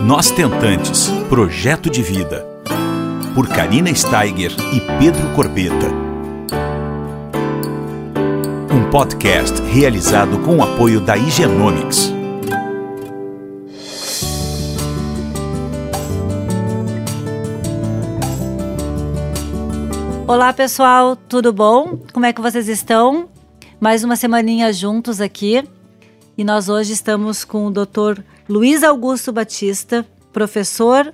Nós Tentantes Projeto de Vida. Por Karina Steiger e Pedro Corbeta. Um podcast realizado com o apoio da Higienomics. Olá pessoal, tudo bom? Como é que vocês estão? Mais uma semaninha juntos aqui e nós hoje estamos com o Dr. Luiz Augusto Batista, professor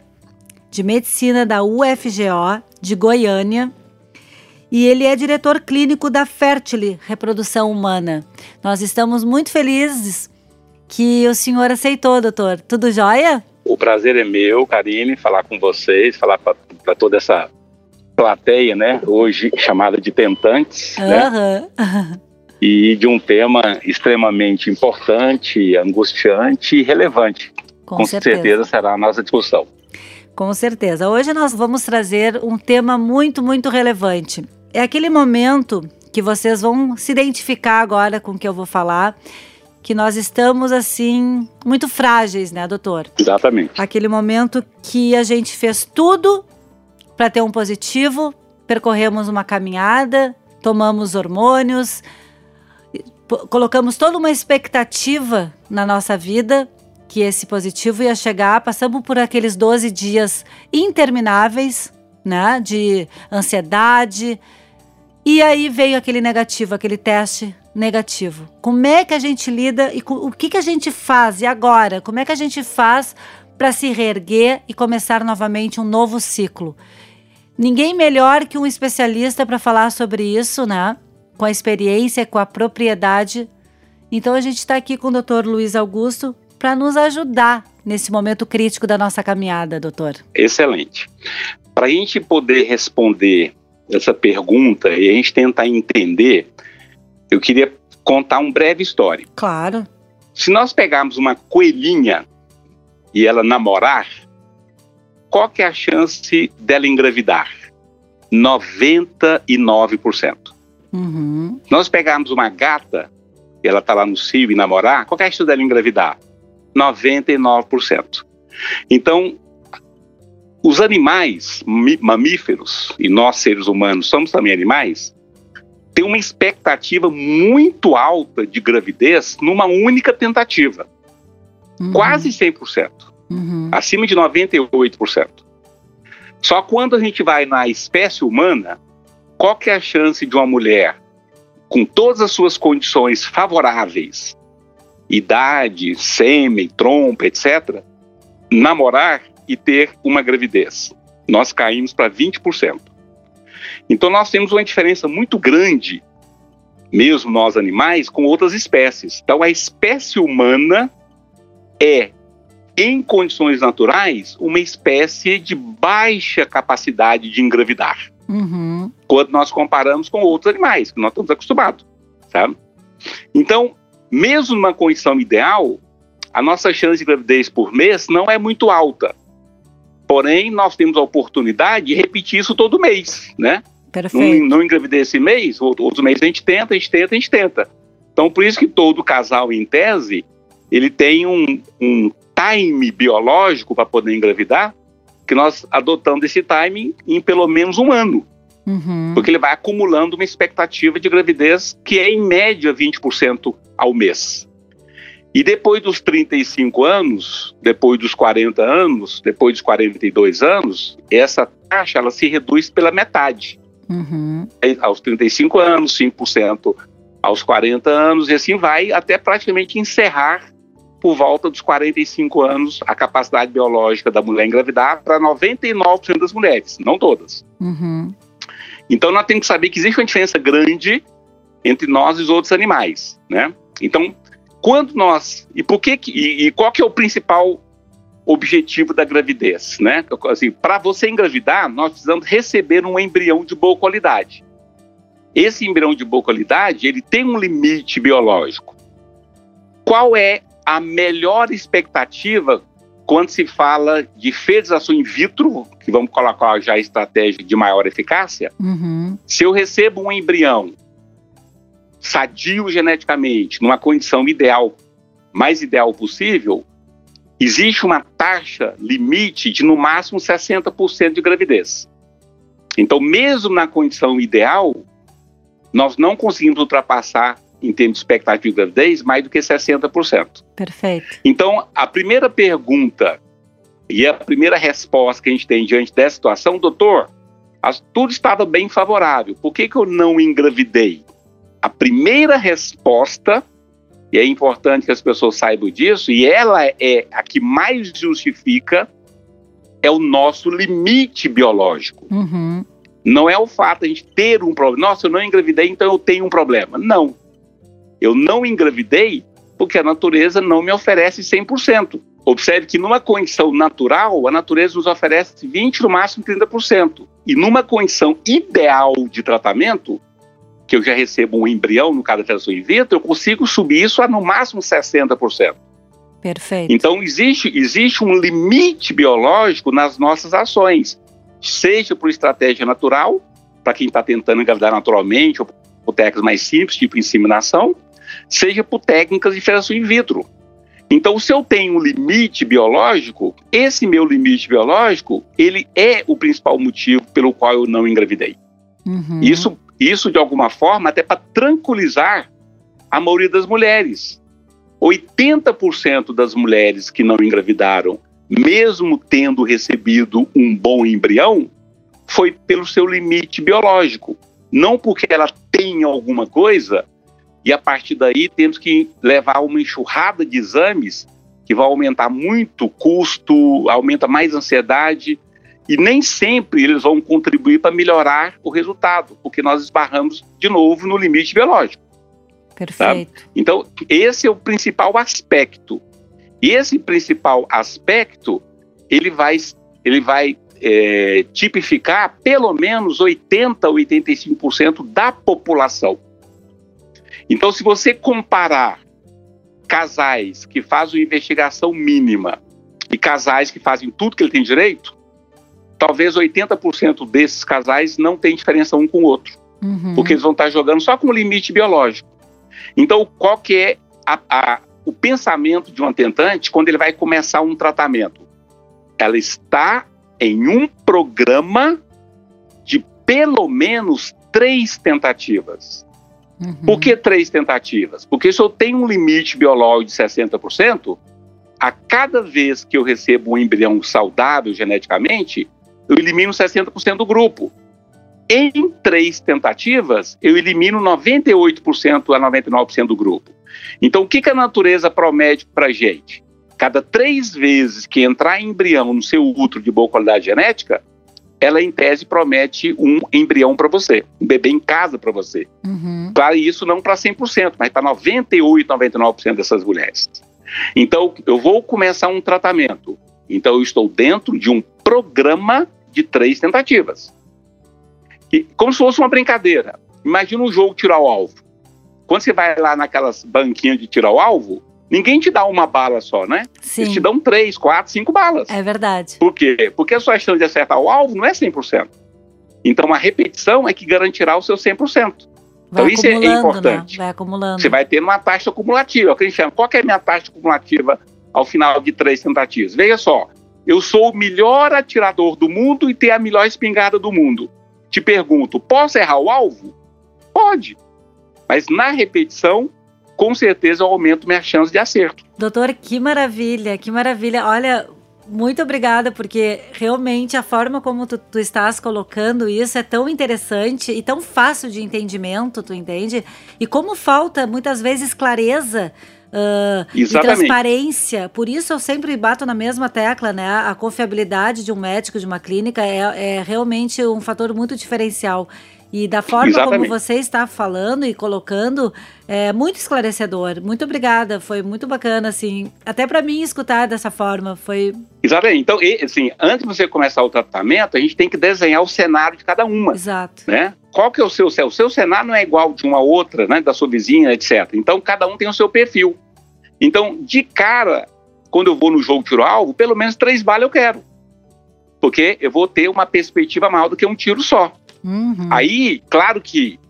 de medicina da UFGO de Goiânia. E ele é diretor clínico da Fertile Reprodução Humana. Nós estamos muito felizes que o senhor aceitou, doutor. Tudo jóia? O prazer é meu, Karine, falar com vocês, falar para toda essa plateia, né? Hoje chamada de tentantes, uhum. né? E de um tema extremamente importante, angustiante e relevante. Com, com certeza. certeza será a nossa discussão. Com certeza. Hoje nós vamos trazer um tema muito, muito relevante. É aquele momento que vocês vão se identificar agora com o que eu vou falar, que nós estamos assim muito frágeis, né, doutor? Exatamente. Aquele momento que a gente fez tudo para ter um positivo, percorremos uma caminhada, tomamos hormônios, colocamos toda uma expectativa na nossa vida que esse positivo ia chegar, passamos por aqueles 12 dias intermináveis, né, de ansiedade, e aí veio aquele negativo, aquele teste negativo. Como é que a gente lida e o que, que a gente faz? E agora? Como é que a gente faz para se reerguer e começar novamente um novo ciclo? Ninguém melhor que um especialista para falar sobre isso, né? Com a experiência, com a propriedade. Então a gente está aqui com o Dr. Luiz Augusto para nos ajudar nesse momento crítico da nossa caminhada, doutor. Excelente. Para a gente poder responder essa pergunta e a gente tentar entender, eu queria contar um breve história. Claro. Se nós pegarmos uma coelhinha e ela namorar, qual que é a chance dela engravidar? 99%. Uhum. Nós pegarmos uma gata, e ela está lá no cio e namorar, qual é a chance dela engravidar? 99%. Então, os animais mamíferos, e nós seres humanos somos também animais, têm uma expectativa muito alta de gravidez numa única tentativa. Uhum. Quase 100% uhum. acima de 98%. Só quando a gente vai na espécie humana, qual que é a chance de uma mulher com todas as suas condições favoráveis, idade, sêmen, trompa, etc., namorar e ter uma gravidez? Nós caímos para 20%. Então nós temos uma diferença muito grande, mesmo nós animais, com outras espécies. Então a espécie humana é em condições naturais, uma espécie de baixa capacidade de engravidar. Uhum. Quando nós comparamos com outros animais, que nós estamos acostumados, sabe? Então, mesmo numa condição ideal, a nossa chance de gravidez por mês não é muito alta. Porém, nós temos a oportunidade de repetir isso todo mês, né? Perfeito. Não, não engravidei esse mês, outros meses a gente tenta, a gente tenta, a gente tenta. Então, por isso que todo casal, em tese, ele tem um, um time biológico para poder engravidar, que nós adotamos esse timing em pelo menos um ano. Uhum. Porque ele vai acumulando uma expectativa de gravidez que é em média 20% ao mês. E depois dos 35 anos, depois dos 40 anos, depois dos 42 anos, essa taxa ela se reduz pela metade. Uhum. Aos 35 anos, 5% aos 40 anos, e assim vai até praticamente encerrar por volta dos 45 anos, a capacidade biológica da mulher engravidar para 99% das mulheres, não todas. Uhum. Então nós temos que saber que existe uma diferença grande entre nós e os outros animais, né? Então, quando nós e por que e, e qual que é o principal objetivo da gravidez, né? Assim, para você engravidar, nós precisamos receber um embrião de boa qualidade. Esse embrião de boa qualidade, ele tem um limite biológico. Qual é a melhor expectativa quando se fala de fertilização in vitro, que vamos colocar já a estratégia de maior eficácia, uhum. se eu recebo um embrião sadio geneticamente, numa condição ideal, mais ideal possível, existe uma taxa limite de no máximo 60% de gravidez. Então, mesmo na condição ideal, nós não conseguimos ultrapassar, em termos de expectativa de gravidez, mais do que 60%. Perfeito. Então, a primeira pergunta e a primeira resposta que a gente tem diante dessa situação, doutor, tudo estava bem favorável, por que, que eu não engravidei? A primeira resposta, e é importante que as pessoas saibam disso, e ela é a que mais justifica, é o nosso limite biológico. Uhum. Não é o fato de a gente ter um problema. Nossa, eu não engravidei, então eu tenho um problema. Não. Eu não engravidei porque a natureza não me oferece 100%. Observe que numa condição natural, a natureza nos oferece 20, no máximo 30%. E numa condição ideal de tratamento, que eu já recebo um embrião no caso da fecundação in vitro, eu consigo subir isso a no máximo 60%. Perfeito. Então existe, existe um limite biológico nas nossas ações, seja por estratégia natural, para quem está tentando engravidar naturalmente, ou por técnicas mais simples, tipo inseminação, seja por técnicas de fecundação in vitro. Então, se eu tenho um limite biológico, esse meu limite biológico, ele é o principal motivo pelo qual eu não engravidei. Uhum. Isso, isso, de alguma forma, até para tranquilizar a maioria das mulheres. 80% das mulheres que não engravidaram, mesmo tendo recebido um bom embrião, foi pelo seu limite biológico. Não porque ela tem alguma coisa, e a partir daí temos que levar uma enxurrada de exames que vai aumentar muito o custo, aumenta mais ansiedade e nem sempre eles vão contribuir para melhorar o resultado, porque nós esbarramos de novo no limite biológico. Perfeito. Tá? Então, esse é o principal aspecto. E esse principal aspecto, ele vai, ele vai é, tipificar pelo menos 80 a 85% da população. Então, se você comparar casais que fazem investigação mínima e casais que fazem tudo que ele tem direito, talvez 80% desses casais não tem diferença um com o outro. Uhum. Porque eles vão estar jogando só com o limite biológico. Então, qual que é a, a, o pensamento de um tentante quando ele vai começar um tratamento? Ela está em um programa de pelo menos três tentativas. Uhum. Por que três tentativas? Porque se eu tenho um limite biológico de 60%, a cada vez que eu recebo um embrião saudável geneticamente, eu elimino 60% do grupo. Em três tentativas, eu elimino 98% a 99% do grupo. Então, o que, que a natureza promete para a gente? Cada três vezes que entrar embrião no seu útero de boa qualidade genética, ela em tese promete um embrião para você, um bebê em casa para você. Uhum. Para isso, não para 100%, mas para 98%, 99% dessas mulheres. Então, eu vou começar um tratamento. Então, eu estou dentro de um programa de três tentativas. E, como se fosse uma brincadeira. Imagina um jogo tirar o alvo. Quando você vai lá naquelas banquinhas de tirar o alvo, ninguém te dá uma bala só, né? Sim. Eles te dão três, quatro, cinco balas. É verdade. Por quê? Porque a sua chance de acertar o alvo não é 100%. Então, a repetição é que garantirá o seu 100%. Vai Então, isso é acumulando, importante. Né? Vai acumulando. Você vai ter uma taxa acumulativa. É o que a gente chama. Qual que é a minha taxa acumulativa ao final de três tentativas? Veja só, eu sou o melhor atirador do mundo e tenho a melhor espingarda do mundo. Te pergunto, posso errar o alvo? Pode. Mas na repetição, com certeza eu aumento minha chance de acerto. Doutor, que maravilha, que maravilha. Olha, muito obrigada, porque realmente a forma como tu, tu, estás colocando isso é tão interessante e tão fácil de entendimento, tu entende? E como falta muitas vezes clareza. Uh, e transparência, por isso eu sempre bato na mesma tecla, né? A confiabilidade de um médico, de uma clínica, é, é realmente um fator muito diferencial. E da forma Exatamente. como você está falando e colocando, é muito esclarecedor. Muito obrigada, foi muito bacana, assim. Até para mim escutar dessa forma, foi. Exatamente. Então, assim, antes de você começar o tratamento, a gente tem que desenhar o cenário de cada uma. Exato. Né? Qual que é o seu céu? O seu cenário não é igual de uma outra, né? Da sua vizinha, etc. Então, cada um tem o seu perfil. Então, de cara, quando eu vou no jogo tiro-alvo, pelo menos três balas eu quero. Porque eu vou ter uma perspectiva maior do que um tiro só. Uhum. Aí, claro que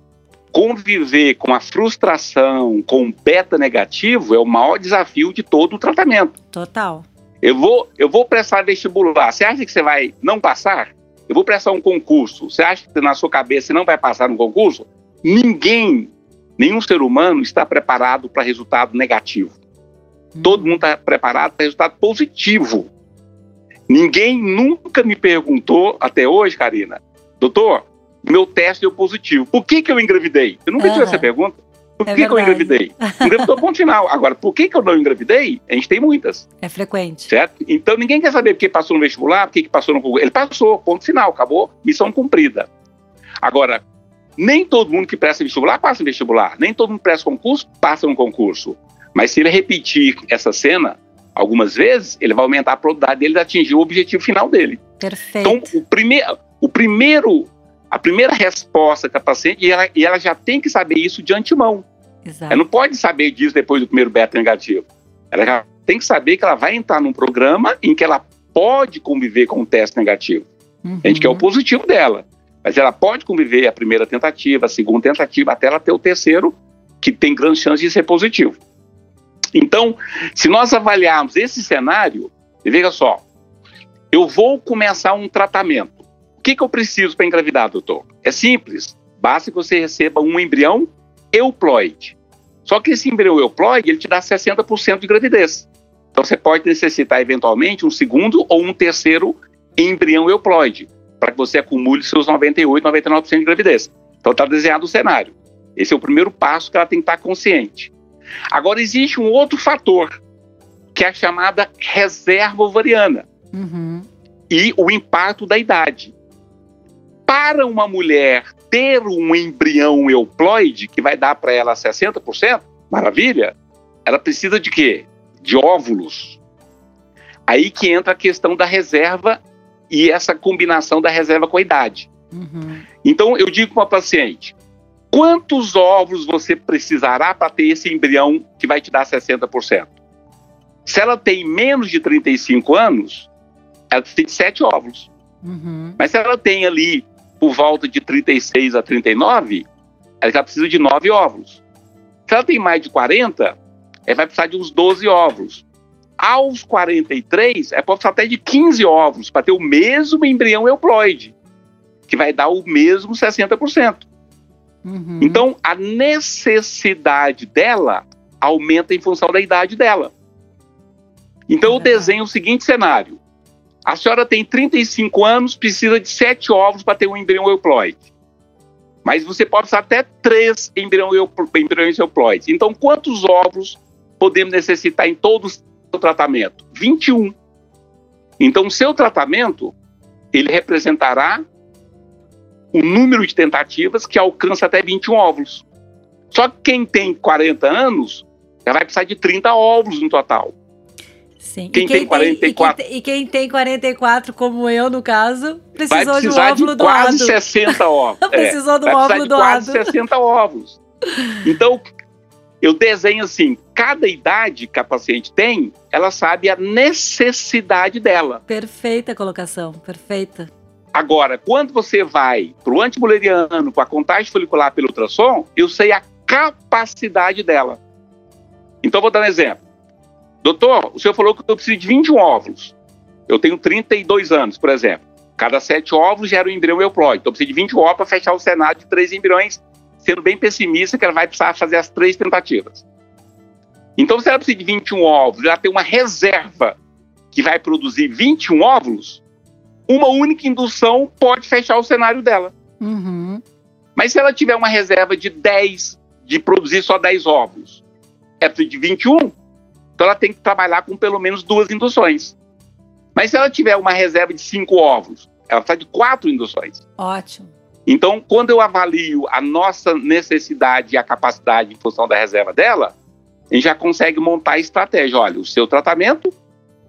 conviver com a frustração, com o beta negativo, é o maior desafio de todo o tratamento. Total. Eu vou, eu vou prestar vestibular. Você acha que você vai não passar? Eu vou prestar um concurso. Você acha que na sua cabeça você não vai passar no concurso? Ninguém, nenhum ser humano está preparado para resultado negativo. Todo mundo está preparado para resultado positivo. Ninguém nunca me perguntou até hoje, Karina, doutor, meu teste deu positivo. Por que, que eu engravidei? Eu nunca uhum. tive essa pergunta. Por é que, que, eu engravidei? Engravidou, ponto final. Agora, por que, que eu não engravidei? A gente tem muitas. É frequente. Certo? Então, ninguém quer saber por que passou no vestibular, por que, passou no concurso. Ele passou, ponto final, acabou, missão cumprida. Agora, nem todo mundo que presta vestibular passa no vestibular. Nem todo mundo que presta concurso passa no concurso. Mas se ele repetir essa cena algumas vezes, ele vai aumentar a probabilidade dele de atingir o objetivo final dele. Perfeito. Então, o, prime o primeiro a primeira resposta que a paciente, e ela, e ela já tem que saber isso de antemão. Exato. Ela não pode saber disso depois do primeiro beta negativo. Ela já tem que saber que ela vai entrar num programa em que ela pode conviver com o teste negativo. Uhum. A gente quer o positivo dela. Mas ela pode conviver a primeira tentativa, a segunda tentativa, até ela ter o terceiro, que tem grande chance de ser positivo. Então, se nós avaliarmos esse cenário, veja só, eu vou começar um tratamento que, que eu preciso para engravidar, doutor? É simples. Basta que você receba um embrião euploide. Só que esse embrião euploide, ele te dá 60% de gravidez. Então você pode necessitar eventualmente um segundo ou um terceiro embrião euploide, para que você acumule seus 98, 99% de gravidez. Então está desenhado o cenário. Esse é o primeiro passo que ela tem que estar consciente. Agora existe um outro fator, que é a chamada reserva ovariana. Uhum. E o impacto da idade para uma mulher ter um embrião euploide, que vai dar para ela 60%, maravilha, ela precisa de quê? De óvulos. Aí que entra a questão da reserva e essa combinação da reserva com a idade. Uhum. Então, eu digo para a paciente: quantos óvulos você precisará para ter esse embrião que vai te dar 60%? Se ela tem menos de 35 anos, ela de 7 óvulos. Uhum. Mas se ela tem ali por volta de 36 a 39, ela já precisa de 9 óvulos. Se ela tem mais de 40, ela vai precisar de uns 12 óvulos. Aos 43, ela pode precisar até de 15 óvulos para ter o mesmo embrião euploide, que vai dar o mesmo 60%. Uhum. Então, a necessidade dela aumenta em função da idade dela. Então, eu desenho o seguinte cenário: a senhora tem 35 anos, precisa de 7 ovos para ter um embrião euploide. Mas você pode usar até 3 embriões euploides. Então, quantos ovos podemos necessitar em todo o tratamento? 21. Então, o seu tratamento, ele representará o número de tentativas que alcança até 21 óvulos. Só que quem tem 40 anos já vai precisar de 30 óvulos no total. Sim. Quem, quem tem 44. Tem, e, quem, e quem tem 44, como eu, no caso, precisou de um óvulo de quase 60 óvulos. precisou é, do óvulo doado. Quase 60 óvulos. Então, eu desenho assim: cada idade que a paciente tem, ela sabe a necessidade dela. Perfeita colocação, perfeita. Agora, quando você vai para o antimuleriano, com a contagem folicular pelo ultrassom, eu sei a capacidade dela. Então, vou dar um exemplo. Doutor, o senhor falou que eu preciso de 21 óvulos. Eu tenho 32 anos, por exemplo. Cada sete óvulos gera um embrião euploide. Então eu preciso de 20 óvulos para fechar o cenário de três embriões, sendo bem pessimista que ela vai precisar fazer as três tentativas. Então, se ela precisa de 21 óvulos, ela tem uma reserva que vai produzir 21 óvulos, uma única indução pode fechar o cenário dela. Uhum. Mas se ela tiver uma reserva de 10, de produzir só 10 óvulos, ela precisa de 21, então ela tem que trabalhar com pelo menos duas induções. Mas se ela tiver uma reserva de cinco ovos, ela precisa de quatro induções. Ótimo. Então, quando eu avalio a nossa necessidade e a capacidade em função da reserva dela, a gente já consegue montar a estratégia. Olha, o seu tratamento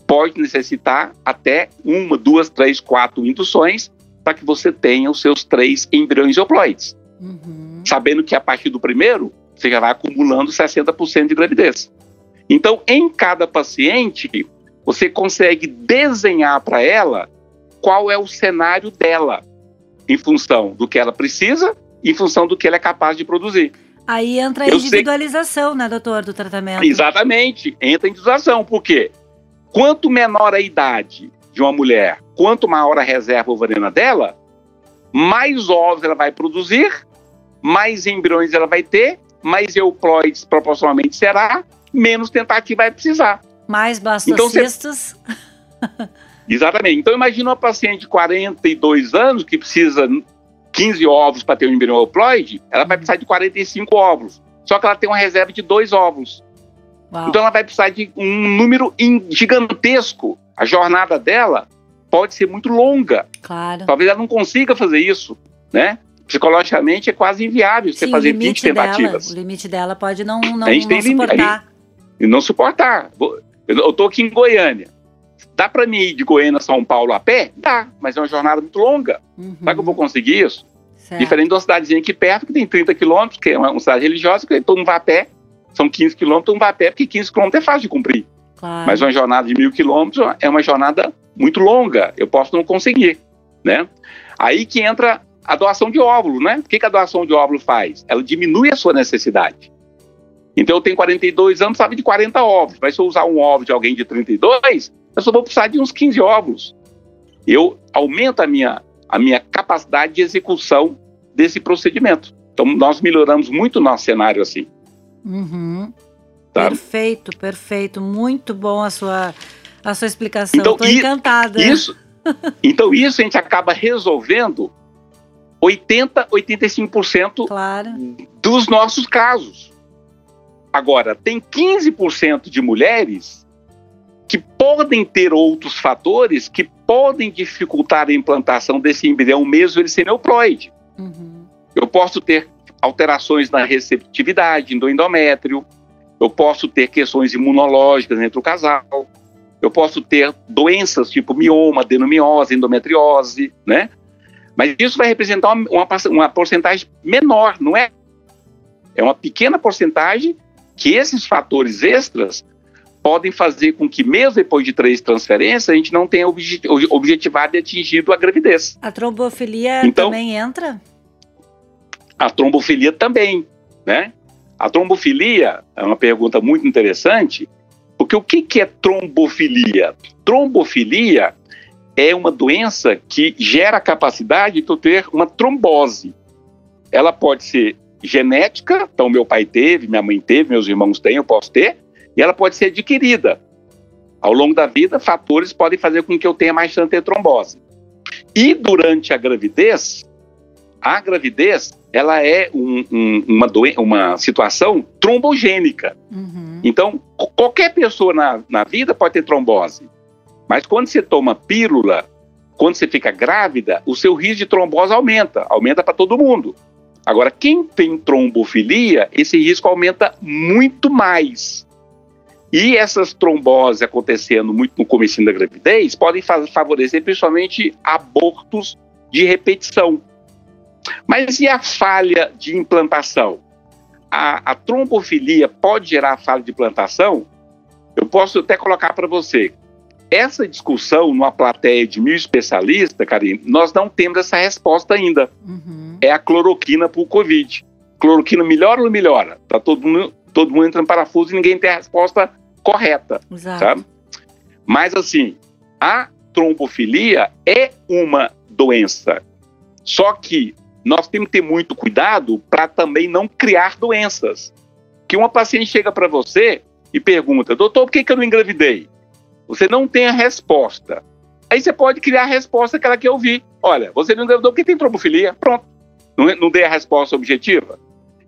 pode necessitar até uma, duas, três, quatro induções para que você tenha os seus três embriões euploides. Uhum. Sabendo que a partir do primeiro, você já vai acumulando 60% de gravidez. Então, em cada paciente, você consegue desenhar para ela qual é o cenário dela, em função do que ela precisa, em função do que ela é capaz de produzir. Aí entra a individualização, sei... né, doutor, do tratamento. Exatamente, entra a individualização. Por quê? quanto menor a idade de uma mulher, quanto maior a reserva ovariana dela, mais ovos ela vai produzir, mais embriões ela vai ter, mais euploides proporcionalmente será, menos tentativa vai precisar. Mais blastocistas. Então, Exatamente. Então imagina uma paciente de 42 anos que precisa 15 ovos para ter um embrião euploide, ela vai precisar de 45 ovos. Só que ela tem uma reserva de dois ovos. Uau. Então ela vai precisar de um número gigantesco. A jornada dela pode ser muito longa. Claro. Talvez ela não consiga fazer isso, né? Psicologicamente é quase inviável você Sim, fazer 20 tentativas. Dela, o limite dela pode não, não, não suportar. E não suportar. Eu estou aqui em Goiânia. Dá para mim ir de Goiânia a São Paulo a pé? Dá, mas é uma jornada muito longa. Uhum. Será que eu vou conseguir isso? Certo. Diferente de uma cidadezinha aqui perto, que tem 30 quilômetros, que é uma, cidade religiosa, que todo mundo vai a pé. São 15 quilômetros, todo mundo vai a pé, porque 15 quilômetros é fácil de cumprir. Claro. Mas uma jornada de mil quilômetros é uma jornada muito longa. Eu posso não conseguir, né? Aí que entra a doação de óvulo, né? O que, que a doação de óvulo faz? Ela diminui a sua necessidade. Então eu tenho 42 anos, sabe de 40 ovos. Mas se eu usar um ovo de alguém de 32, eu só vou precisar de uns 15 óvulos. Eu aumento a minha, a minha capacidade de execução desse procedimento. Então nós melhoramos muito o nosso cenário assim. Uhum. Tá? Perfeito, perfeito. Muito bom a sua, a sua explicação. Estou então, encantada. Isso, então isso a gente acaba resolvendo 80, 85% claro. dos nossos casos. Agora, tem 15% de mulheres que podem ter outros fatores que podem dificultar a implantação desse embrião, mesmo ele sendo euploide. Uhum. Eu posso ter alterações na receptividade do endométrio, eu posso ter questões imunológicas entre o casal, eu posso ter doenças tipo mioma, adenomiose, endometriose, né? Mas isso vai representar uma, uma, uma porcentagem menor, não é? É uma pequena porcentagem que esses fatores extras podem fazer com que, mesmo depois de três transferências, a gente não tenha objetivado e atingido a gravidez. A trombofilia então, também entra? A trombofilia também, né? A trombofilia é uma pergunta muito interessante, porque o que, que é trombofilia? Trombofilia é uma doença que gera a capacidade de tu ter uma trombose. Ela pode ser genética, então meu pai teve, minha mãe teve, meus irmãos têm, eu posso ter, e ela pode ser adquirida. Ao longo da vida, fatores podem fazer com que eu tenha mais chance de ter trombose. E durante a gravidez, a gravidez ela é um, um, uma, uma situação trombogênica. Uhum. Então, qualquer pessoa na, na vida pode ter trombose. Mas quando você toma pílula, quando você fica grávida, o seu risco de trombose aumenta. Aumenta para todo mundo. Agora, quem tem trombofilia, esse risco aumenta muito mais. E essas tromboses acontecendo muito no começo da gravidez podem favorecer principalmente abortos de repetição. Mas e a falha de implantação? A, a trombofilia pode gerar falha de implantação? Eu posso até colocar para você. Essa discussão numa plateia de mil especialistas, Karine, nós não temos essa resposta ainda. Uhum é a cloroquina para o Covid. Cloroquina melhora ou não melhora? Tá todo mundo, todo mundo entrando em parafuso e ninguém tem a resposta correta. Exato. Sabe? Mas assim, a trombofilia é uma doença. Só que nós temos que ter muito cuidado para também não criar doenças. Que uma paciente chega para você e pergunta, doutor, por que, que eu não engravidei? Você não tem a resposta. Aí você pode criar a resposta que ela quer ouvir. Olha, você não engravidou porque tem trombofilia. Pronto não, não dei a resposta objetiva.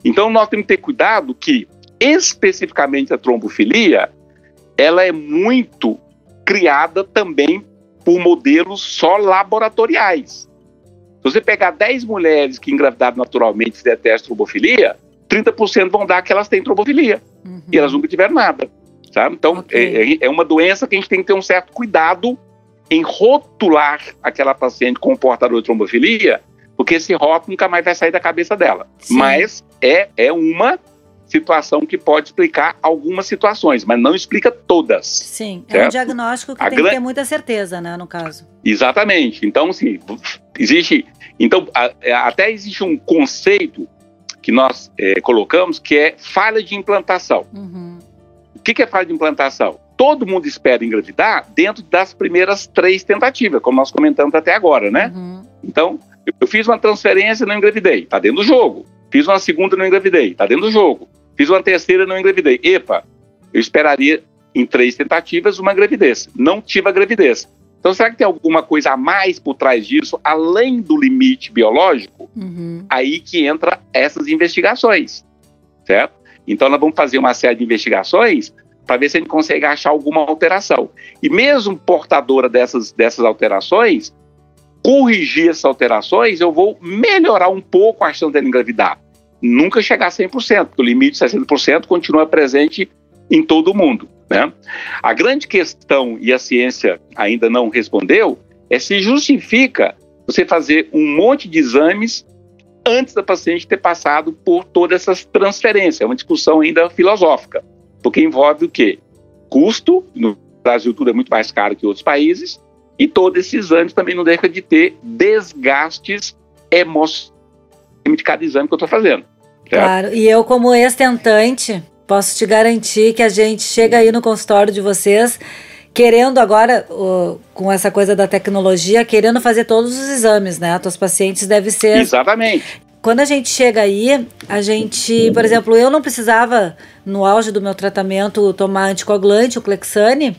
Então nós temos que ter cuidado que, especificamente a trombofilia, ela é muito criada também por modelos só laboratoriais. Se você pegar 10 mulheres que engravidaram naturalmente e fizer teste de trombofilia, 30% vão dar que elas têm trombofilia. Uhum. E elas nunca tiveram nada. Sabe? Então, okay. é, é uma doença que a gente tem que ter um certo cuidado em rotular aquela paciente com portador de trombofilia porque esse rótulo nunca mais vai sair da cabeça dela. Sim. Mas é, é uma situação que pode explicar algumas situações, mas não explica todas. Sim, certo? é um diagnóstico que a tem que ter muita certeza, né, no caso. Exatamente. Então, assim, existe. Então, é, até existe um conceito que nós é, colocamos que é falha de implantação. Uhum. O que, que é falha de implantação? todo mundo espera engravidar dentro das primeiras três tentativas, como nós comentamos até agora, né? Uhum. Então, eu fiz uma transferência e não engravidei, tá dentro do jogo. Fiz uma segunda e não engravidei, tá dentro do jogo. Fiz uma terceira e não engravidei. Epa, eu esperaria em três tentativas uma gravidez. Não tive a gravidez. Então, será que tem alguma coisa a mais por trás disso, além do limite biológico? Uhum. Aí que entra essas investigações, certo? Então, nós vamos fazer uma série de investigações para ver se a gente consegue achar alguma alteração. E mesmo portadora dessas, dessas alterações, corrigir essas alterações, eu vou melhorar um pouco a chance dela engravidar. Nunca chegar a 100%, porque o limite de 60% continua presente em todo o mundo. Né? A grande questão, e a ciência ainda não respondeu, é se justifica você fazer um monte de exames antes da paciente ter passado por todas essas transferências. É uma discussão ainda filosófica, porque envolve o quê? Custo, no Brasil tudo é muito mais caro que outros países, e todos esses exames também não deixam de ter desgastes emocionais de cada exame que eu estou fazendo. Certo? Claro, e eu como ex-tentante, posso te garantir que a gente chega aí no consultório de vocês querendo agora, com essa coisa da tecnologia, querendo fazer todos os exames, né? Tuas pacientes devem ser. Exatamente. Quando a gente chega aí, a gente, por exemplo, eu não precisava, no auge do meu tratamento, tomar anticoagulante, o Clexane.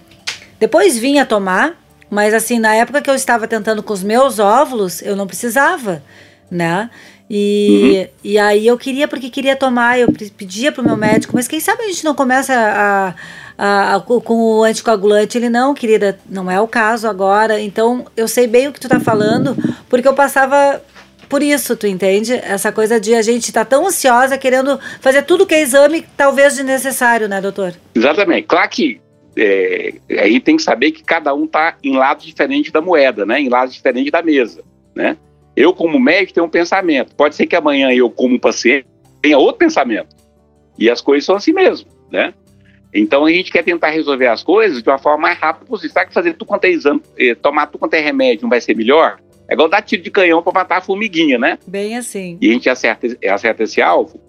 Depois vinha tomar, mas assim, na época que eu estava tentando com os meus óvulos, eu não precisava, né? E, uhum. e aí eu queria, porque queria tomar, eu pedia pro meu médico, mas quem sabe a gente não começa a, a, a, com o anticoagulante? Ele, não, querida, não é o caso agora. Então, eu sei bem o que tu tá falando, porque eu passava por isso, tu entende? Essa coisa de a gente estar tá tão ansiosa, querendo fazer tudo que é exame, talvez desnecessário, né, doutor? Exatamente. Claro que é, a gente tem que saber que cada um tá em lado diferente da moeda, né? Em lado diferente da mesa, né? Eu, como médico, tenho um pensamento. Pode ser que amanhã eu, como paciente, tenha outro pensamento. E as coisas são assim mesmo, né? Então a gente quer tentar resolver as coisas de uma forma mais rápida possível. Será que fazer tudo quanto é exame, eh, tomar tudo quanto é remédio não vai ser melhor? É igual dar tiro de canhão para matar a formiguinha, né? Bem assim. E a gente acerta, acerta esse alvo.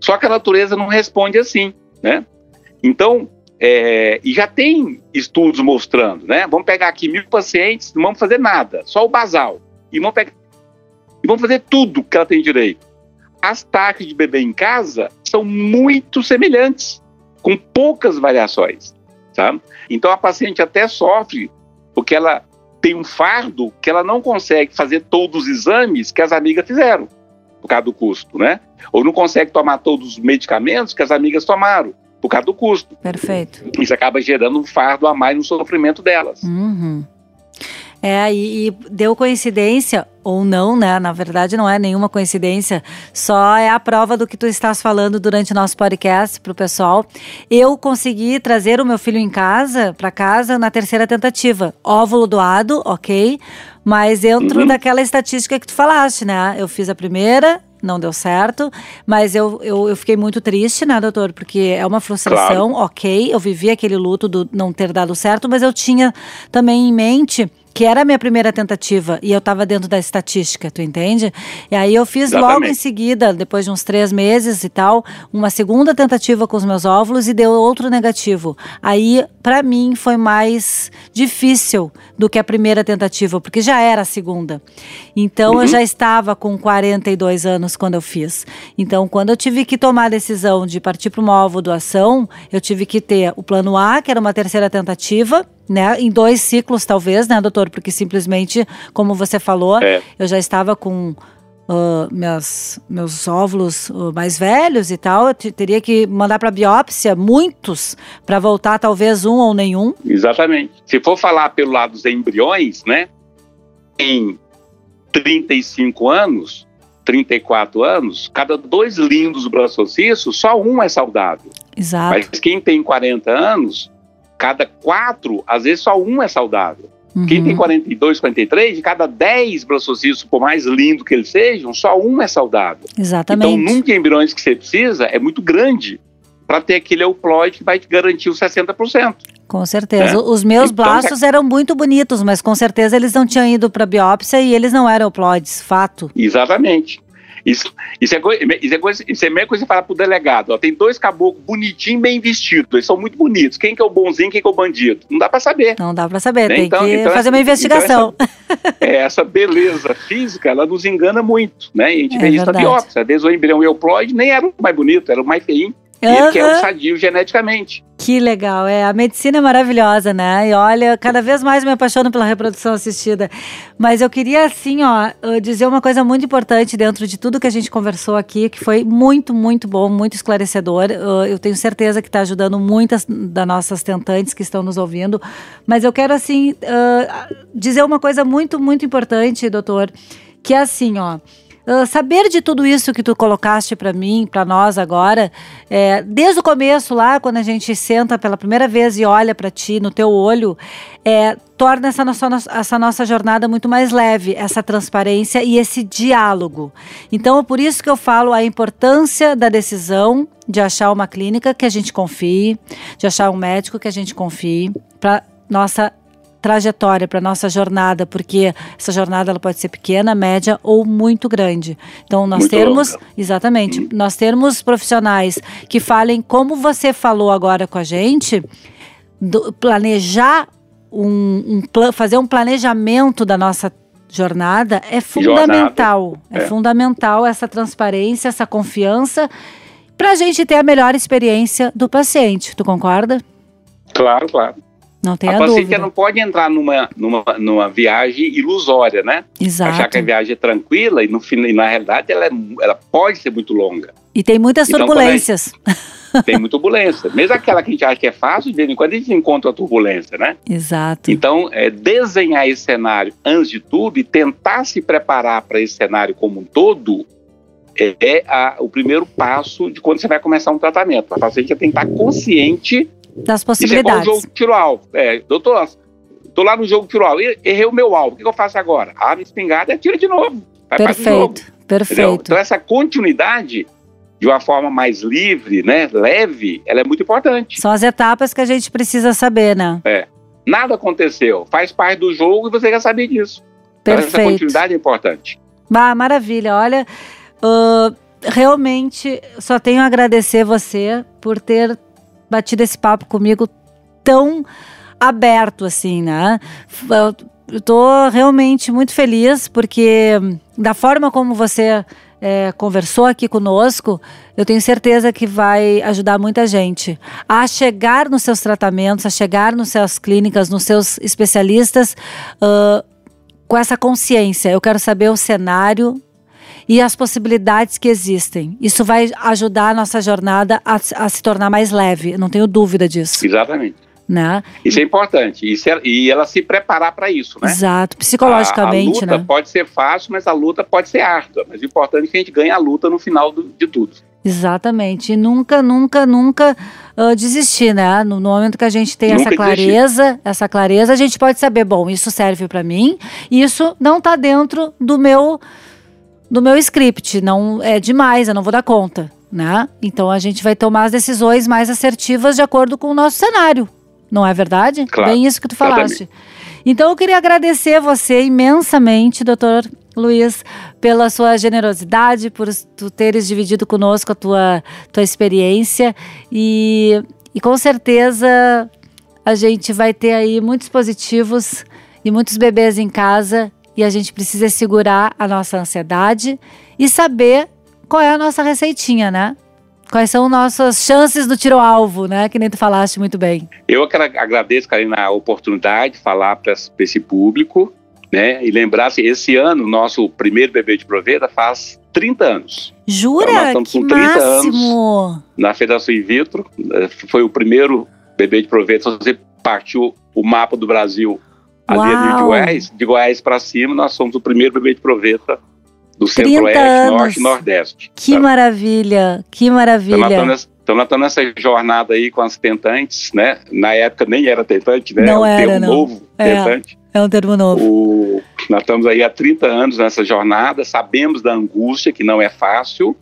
Só que a natureza não responde assim, né? Então, é, e já tem estudos mostrando, né? Vamos pegar aqui mil pacientes, não vamos fazer nada, só o basal. E vamos pegar e vão fazer tudo que ela tem direito. As taxas de bebê em casa são muito semelhantes, com poucas variações, sabe? Então a paciente até sofre porque ela tem um fardo que ela não consegue fazer todos os exames que as amigas fizeram, por causa do custo, né? Ou não consegue tomar todos os medicamentos que as amigas tomaram, por causa do custo. Perfeito. Isso acaba gerando um fardo a mais no sofrimento delas. Uhum. É, e, e, deu coincidência, ou não, né? Na verdade, não é nenhuma coincidência, só é a prova do que tu estás falando durante o nosso podcast para o pessoal. Eu consegui trazer o meu filho em casa, para casa, na terceira tentativa. Óvulo doado, ok, mas dentro uhum. daquela estatística que tu falaste, né? Eu fiz a primeira, não deu certo, mas eu, eu, eu, fiquei muito triste, né, doutor? Porque é uma frustração, claro. ok, eu vivi aquele luto do não ter dado certo, mas eu tinha também em mente que era a minha primeira tentativa e eu estava dentro da estatística, tu entende? E aí eu fiz Exatamente. logo em seguida, depois de uns três meses e tal, uma segunda tentativa com os meus óvulos e deu outro negativo. Aí, para mim, foi mais difícil do que a primeira tentativa, porque já era a segunda. Então, uhum. eu já estava com 42 anos quando eu fiz. Então, quando eu tive que tomar a decisão de partir para uma ovo doação, eu tive que ter o plano A, que era uma terceira tentativa, né? Em dois ciclos, talvez, né, doutor? Porque simplesmente, como você falou, é. eu já estava com uh, meus, meus óvulos uh, mais velhos e tal. Eu teria que mandar para biópsia muitos para voltar, talvez um ou nenhum. Exatamente. Se for falar pelo lado dos embriões, né? Em 35 anos, 34 anos, cada dois lindos braçociços, só um é saudável. Exato. Mas quem tem 40 anos, cada quatro, às vezes só um é saudável. Uhum. Quem tem 42, 43, de cada 10 braçocitos, por mais lindo que eles sejam, só um é saudável. Exatamente. Então, número de embriões que você precisa é muito grande para ter aquele euploide que vai te garantir os 60%. Com certeza. É. Os meus então, blastos eram muito bonitos, mas com certeza eles não tinham ido para biópsia e eles não eram euploides, fato. Exatamente. Isso, isso, é, coisa, isso, é coisa, isso é mesmo coisa de falar pro delegado. Ó, tem dois caboclos bonitinhos, bem vestidos. Eles são muito bonitos. Quem que é o bonzinho, quem que é o bandido? Não dá para saber. Não dá para saber, né? tem então, que então fazer uma investigação. Então essa, é, essa, beleza física, ela nos engana muito, né? E a gente é vê isso na biópsia. Às vezes o embrião euploide nem era o mais bonito, era o mais feinho. Uhum. Ele que é um sadio geneticamente. Que legal, é. A medicina é maravilhosa, né? E olha, cada vez mais me apaixono pela reprodução assistida. Mas eu queria, assim, ó, dizer uma coisa muito importante dentro de tudo que a gente conversou aqui, que foi muito, muito bom, muito esclarecedor. Eu tenho certeza que está ajudando muitas das nossas tentantes que estão nos ouvindo. Mas eu quero, assim, dizer uma coisa muito, muito importante, doutor, que é assim, ó. Uh, saber de tudo isso que tu colocaste para mim, para nós agora, é, desde o começo lá, quando a gente senta pela primeira vez e olha para ti no teu olho, é, torna essa nossa, essa nossa jornada muito mais leve, essa transparência e esse diálogo. Então, é por isso que eu falo a importância da decisão de achar uma clínica que a gente confie, de achar um médico que a gente confie, para nossa trajetória, para nossa jornada, porque essa jornada ela pode ser pequena, média ou muito grande. Então nós muito termos, longa. exatamente, uhum. nós termos profissionais que falem como você falou agora com a gente, do, planejar um, um fazer um planejamento da nossa jornada é fundamental. Jornada. É, é fundamental essa transparência, essa confiança para a gente ter a melhor experiência do paciente. Tu concorda? Claro, claro. Não tem a, a paciente dúvida. não pode entrar numa, numa, numa viagem ilusória, né? Exato. Achar que a viagem é tranquila e, no, e na realidade ela, é, ela pode ser muito longa. E tem muitas então, turbulências. Tem muita turbulência. Mesmo aquela que a gente acha que é fácil, de vez em quando a gente encontra a turbulência, né? Exato. Então, é, desenhar esse cenário antes de tudo e tentar se preparar para esse cenário como um todo é, é a, o primeiro passo de quando você vai começar um tratamento. A paciente tem que estar consciente das possibilidades. Isso é jogo tiro alvo. É, doutor, tô lá no jogo tiro alvo, errei o meu alvo, o que eu faço agora? Abre a espingarda e tira de novo. Vai perfeito, novo, perfeito. Entendeu? Então essa continuidade de uma forma mais livre, né, leve, ela é muito importante. São as etapas que a gente precisa saber, né? É. Nada aconteceu, faz parte do jogo e você já saber disso. Perfeito. Então, essa continuidade é importante. Ah, maravilha. Olha, uh, realmente só tenho a agradecer você por ter batido esse papo comigo tão aberto assim, né? Eu tô realmente muito feliz porque da forma como você é, conversou aqui conosco, eu tenho certeza que vai ajudar muita gente a chegar nos seus tratamentos, a chegar nas suas clínicas, nos seus especialistas uh, com essa consciência. Eu quero saber o cenário e as possibilidades que existem. Isso vai ajudar a nossa jornada a, a se tornar mais leve, não tenho dúvida disso. Exatamente. Né? Isso é importante. Isso é, e ela se preparar para isso, né? Exato, psicologicamente, a, a luta né? pode ser fácil, mas a luta pode ser árdua. Mas o importante é que a gente ganhe a luta no final do, de tudo. Exatamente. E nunca, nunca, nunca uh, desistir, né? No, no, momento que a gente tem nunca essa clareza, desistir. essa clareza, a gente pode saber, bom, isso serve para mim, isso não está dentro do meu do meu script, não é demais, eu não vou dar conta, né? Então a gente vai tomar as decisões mais assertivas de acordo com o nosso cenário, não é verdade? Claro, Bem isso que tu falaste. Então eu queria agradecer você imensamente, doutor Luiz, pela sua generosidade, por tu teres dividido conosco a tua, tua experiência e, e com certeza a gente vai ter aí muitos positivos e muitos bebês em casa e a gente precisa segurar a nossa ansiedade e saber qual é a nossa receitinha, né? Quais são nossas chances do tiro-alvo, né? Que nem tu falaste muito bem. Eu agradeço, Karina, a oportunidade de falar para esse público, né? E lembrar que esse ano, nosso primeiro bebê de proveta faz 30 anos. Jura? Então, nós estamos que com 30 máximo. anos na Federação In Vitro. Foi o primeiro bebê de proveta. Você partiu o mapa do Brasil Ali Uau. de Goiás, de Goiás para cima, nós somos o primeiro bebê de proveta do centro-oeste, norte e nordeste. Que maravilha, que maravilha. Então nós estamos nessa jornada aí com as tentantes, né? Na época nem era tentante, né? Não é um era, termo não. novo, é, tentante. É um termo novo. O, nós estamos aí há 30 anos nessa jornada, sabemos da angústia, que não é fácil,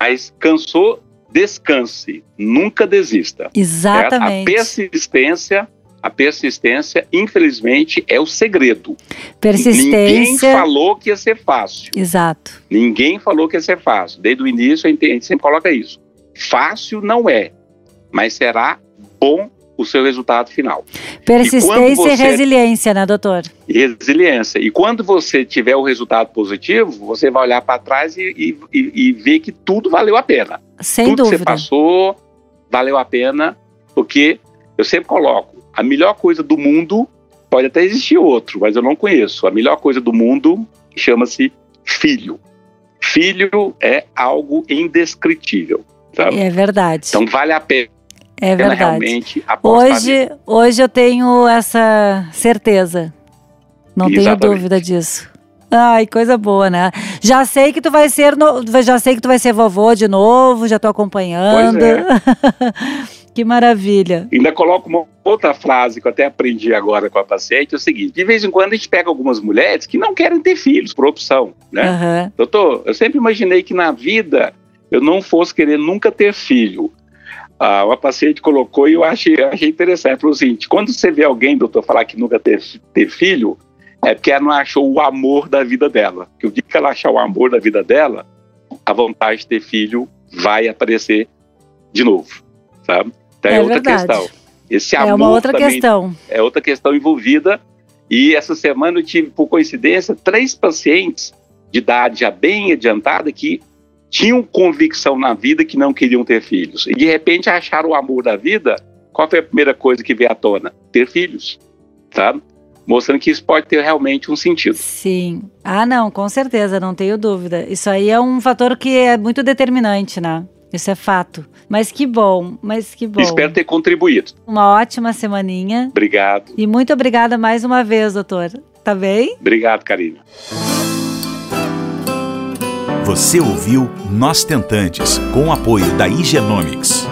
mas cansou, descanse, nunca desista. Exatamente. Certo? A persistência A persistência, infelizmente, é o segredo. Persistência. Ninguém falou que ia ser fácil. Exato. Ninguém falou que ia ser fácil. Desde o início, a gente sempre coloca isso. Fácil não é, mas será bom o seu resultado final. Persistência e, você... e resiliência, né, doutor? Resiliência. E quando você tiver o resultado positivo, você vai olhar para trás e, e, e, ver que tudo valeu a pena. Sem tudo dúvida. que você passou valeu a pena, porque eu sempre coloco, a melhor coisa do mundo, pode até existir outro, mas eu não conheço. A melhor coisa do mundo chama-se filho. Filho é algo indescritível. Sabe? É verdade. Então vale a pena é verdade. hoje, hoje eu tenho essa certeza. Não Exatamente. tenho dúvida disso. Ai, coisa boa, né? Já sei que tu vai ser, no... já sei que tu vai ser vovô de novo, já tô acompanhando. Pois é. que maravilha. Ainda coloco uma outra frase que eu até aprendi agora com a paciente, é o seguinte, de vez em quando a gente pega algumas mulheres que não querem ter filhos, por opção, né? Uhum. Doutor, eu sempre imaginei que na vida eu não fosse querer nunca ter filho. Ah, uma paciente colocou e eu achei, achei interessante. Falou o seguinte: quando você vê alguém, doutor, falar que nunca teve, teve filho, é porque ela não achou o amor da vida dela. Que o dia que ela achar o amor da vida dela, a vontade de ter filho vai aparecer de novo, sabe? Então é, é outra verdade. questão. Esse É amor uma outra questão. é outra questão envolvida. E essa semana eu tive, por coincidência, três pacientes de idade já bem adiantada que tinham convicção na vida que não queriam ter filhos. E de repente acharam o amor da vida. Qual foi a primeira coisa que veio à tona? Ter filhos, sabe? Mostrando que isso pode ter realmente um sentido. Sim. Ah, não, com certeza, não tenho dúvida. Isso aí é um fator que é muito determinante, né? Isso é fato. Mas que bom, mas que bom. Espero ter contribuído. Uma ótima semaninha. Obrigado. E muito obrigada mais uma vez, doutor. Tá bem? Obrigado, Karina. Você ouviu Nós Tentantes, com o apoio da Igenomics.